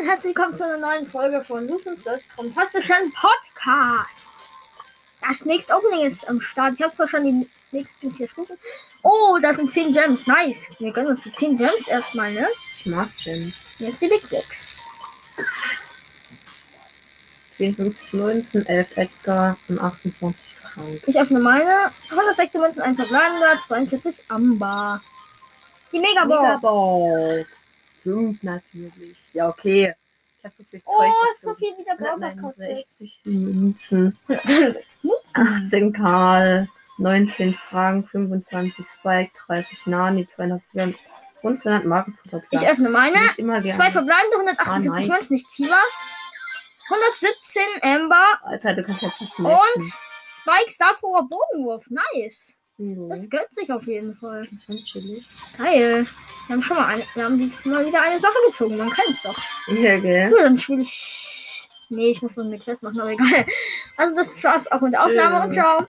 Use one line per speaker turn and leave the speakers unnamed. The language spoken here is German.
und herzlich willkommen zu einer neuen Folge von Lucius fantastischen Podcast. Das nächste Opening ist am Start. Ich habe zwar schon die nächsten vier Stufen. Oh, das sind 10 Gems. Nice. Wir gönnen uns die 10 Gems erstmal, ne?
Ich mag Gems.
Jetzt die Big Box.
54 Münzen, 11 Edgar und 28 Frank.
Ich öffne meine. 116 Münzen, ein verbleibender, 42 Amber. Die Megabox.
Megabox. 5 natürlich. Ja, okay. Ich habe so viel Zeug.
Oh,
dazu.
so viel wie der Brawlpass kostet.
160 Münzen, 18 Karl, 19 Frank, 25 Spike, 30 Nani, 200 Gem und 200 Markenfutter.
Ich öffne meine.
Ich.
Zwei verbleibende, 178
Ah, nice.
Münzen, ich zieh was. 117 Amber
Alter, du kannst jetzt nicht
und Spike Star Power Bogenwurf. Nice.
Das
Das gönnt sich auf jeden Fall.
ist.
Geil. Wir haben schon mal eine, wir haben dieses Mal wieder eine Sache gezogen. Man kennt es doch.
Ja, gell?
Cool, dann spiele ich. Nee, ich muss noch eine Quest machen, aber egal. Also das war's auch mit der Aufnahme und ciao.